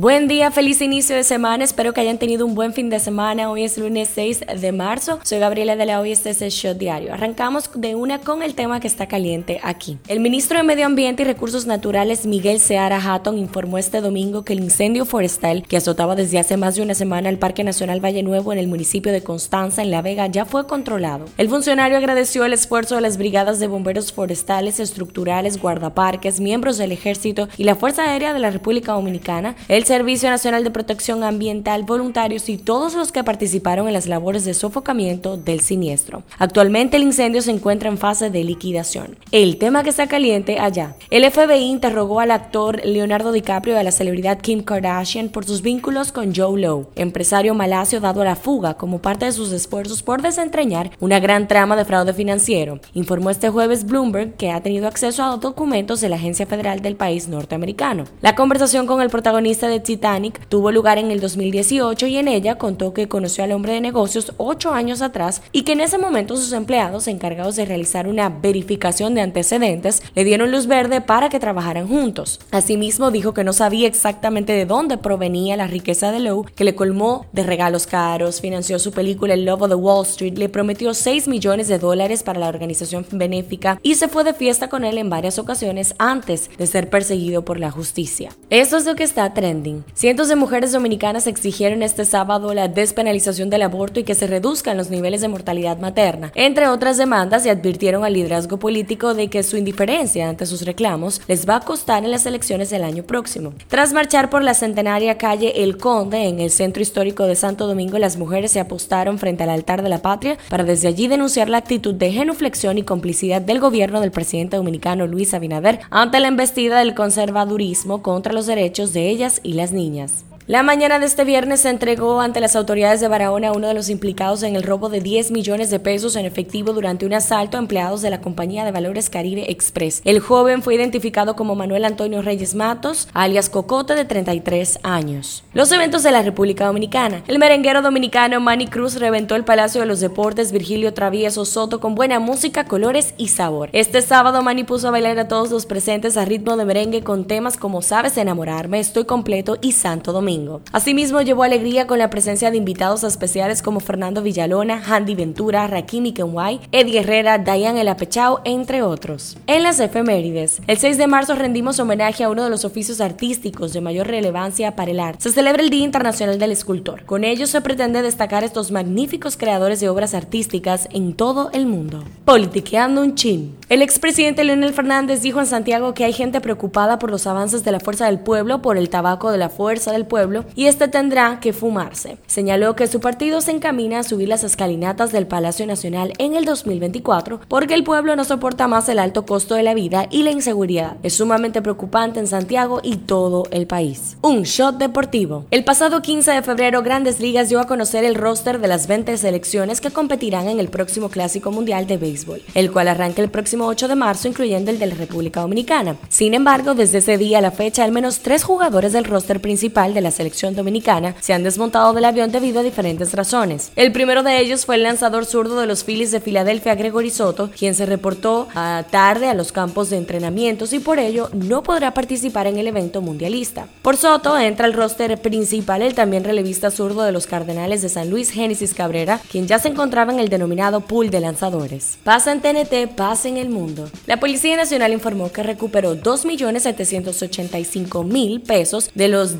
Buen día, feliz inicio de semana. Espero que hayan tenido un buen fin de semana. Hoy es lunes 6 de marzo. Soy Gabriela de la Hoy. Este es el Shot Diario. Arrancamos de una con el tema que está caliente aquí. El ministro de Medio Ambiente y Recursos Naturales, Miguel Seara Hatton, informó este domingo que el incendio forestal que azotaba desde hace más de una semana el Parque Nacional Valle Nuevo en el municipio de Constanza, en La Vega, ya fue controlado. El funcionario agradeció el esfuerzo de las brigadas de bomberos forestales, estructurales, guardaparques, miembros del ejército y la Fuerza Aérea de la República Dominicana. El Servicio Nacional de Protección Ambiental, voluntarios y todos los que participaron en las labores de sofocamiento del siniestro. Actualmente el incendio se encuentra en fase de liquidación. El tema que está caliente allá. El FBI interrogó al actor Leonardo DiCaprio y a la celebridad Kim Kardashian por sus vínculos con Joe Lowe, empresario malasio dado a la fuga como parte de sus esfuerzos por desentrañar una gran trama de fraude financiero. Informó este jueves Bloomberg que ha tenido acceso a documentos de la agencia federal del país norteamericano. La conversación con el protagonista de Titanic tuvo lugar en el 2018 y en ella contó que conoció al hombre de negocios ocho años atrás y que en ese momento sus empleados encargados de realizar una verificación de antecedentes le dieron luz verde para que trabajaran juntos. Asimismo dijo que no sabía exactamente de dónde provenía la riqueza de Lowe, que le colmó de regalos caros, financió su película El Lobo de Wall Street, le prometió 6 millones de dólares para la organización benéfica y se fue de fiesta con él en varias ocasiones antes de ser perseguido por la justicia. Esto es lo que está trending Cientos de mujeres dominicanas exigieron este sábado la despenalización del aborto y que se reduzcan los niveles de mortalidad materna, entre otras demandas, y advirtieron al liderazgo político de que su indiferencia ante sus reclamos les va a costar en las elecciones del año próximo. Tras marchar por la centenaria calle El Conde en el centro histórico de Santo Domingo, las mujeres se apostaron frente al altar de la patria para desde allí denunciar la actitud de genuflexión y complicidad del gobierno del presidente dominicano Luis Abinader ante la embestida del conservadurismo contra los derechos de ellas y las niñas. La mañana de este viernes se entregó ante las autoridades de Barahona a uno de los implicados en el robo de 10 millones de pesos en efectivo durante un asalto a empleados de la compañía de valores Caribe Express. El joven fue identificado como Manuel Antonio Reyes Matos, alias Cocote, de 33 años. Los eventos de la República Dominicana. El merenguero dominicano Manny Cruz reventó el Palacio de los Deportes Virgilio Travieso Soto con buena música, colores y sabor. Este sábado Manny puso a bailar a todos los presentes a ritmo de merengue con temas como Sabes enamorarme, Estoy completo y Santo Domingo. Asimismo, llevó alegría con la presencia de invitados especiales como Fernando Villalona, Handy Ventura, Rakimi Kenway, Eddie Herrera, Diane El Apechao, entre otros. En las efemérides, el 6 de marzo rendimos homenaje a uno de los oficios artísticos de mayor relevancia para el arte. Se celebra el Día Internacional del Escultor. Con ello se pretende destacar estos magníficos creadores de obras artísticas en todo el mundo. Politiqueando un chin. El expresidente Leonel Fernández dijo en Santiago que hay gente preocupada por los avances de la fuerza del pueblo, por el tabaco de la fuerza del pueblo, y este tendrá que fumarse. Señaló que su partido se encamina a subir las escalinatas del Palacio Nacional en el 2024 porque el pueblo no soporta más el alto costo de la vida y la inseguridad. Es sumamente preocupante en Santiago y todo el país. Un shot deportivo. El pasado 15 de febrero, Grandes Ligas dio a conocer el roster de las 20 selecciones que competirán en el próximo Clásico Mundial de Béisbol, el cual arranca el próximo 8 de marzo, incluyendo el de la República Dominicana. Sin embargo, desde ese día a la fecha, al menos tres jugadores del roster principal de la selección dominicana se han desmontado del avión debido a diferentes razones. El primero de ellos fue el lanzador zurdo de los Phillies de Filadelfia, Gregory Soto, quien se reportó a tarde a los campos de entrenamientos y por ello no podrá participar en el evento mundialista. Por Soto entra el roster principal el también relevista zurdo de los Cardenales de San Luis, Génesis Cabrera, quien ya se encontraba en el denominado pool de lanzadores. Pasa en TNT, pasa en el mundo. La Policía Nacional informó que recuperó 2.785.000 pesos de los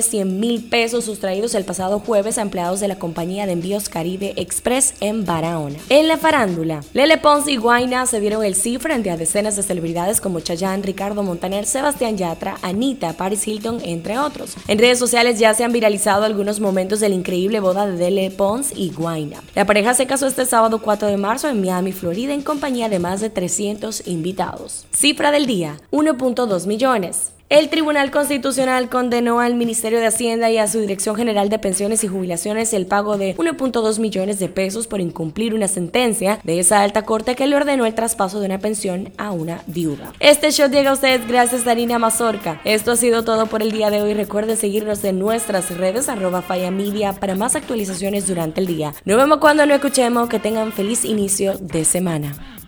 10.100.000 pesos sustraídos el pasado jueves a empleados de la compañía de envíos Caribe Express en Barahona. En la farándula, Lele Pons y Guaina se dieron el sí frente a decenas de celebridades como Chayanne, Ricardo Montaner, Sebastián Yatra, Anita, Paris Hilton, entre otros. En redes sociales ya se han viralizado algunos momentos de la increíble boda de Lele Pons y Guaina. La pareja se casó este sábado 4 de marzo en Miami, Florida, en compañía de más de 300 invitados. Cifra del día, 1.2 millones. El Tribunal Constitucional condenó al Ministerio de Hacienda y a su Dirección General de Pensiones y Jubilaciones el pago de 1.2 millones de pesos por incumplir una sentencia de esa alta corte que le ordenó el traspaso de una pensión a una viuda. Este show llega a ustedes gracias a Arina Mazorca. Esto ha sido todo por el día de hoy. Recuerden seguirnos en nuestras redes arroba Media para más actualizaciones durante el día. Nos vemos cuando lo escuchemos. Que tengan feliz inicio de semana.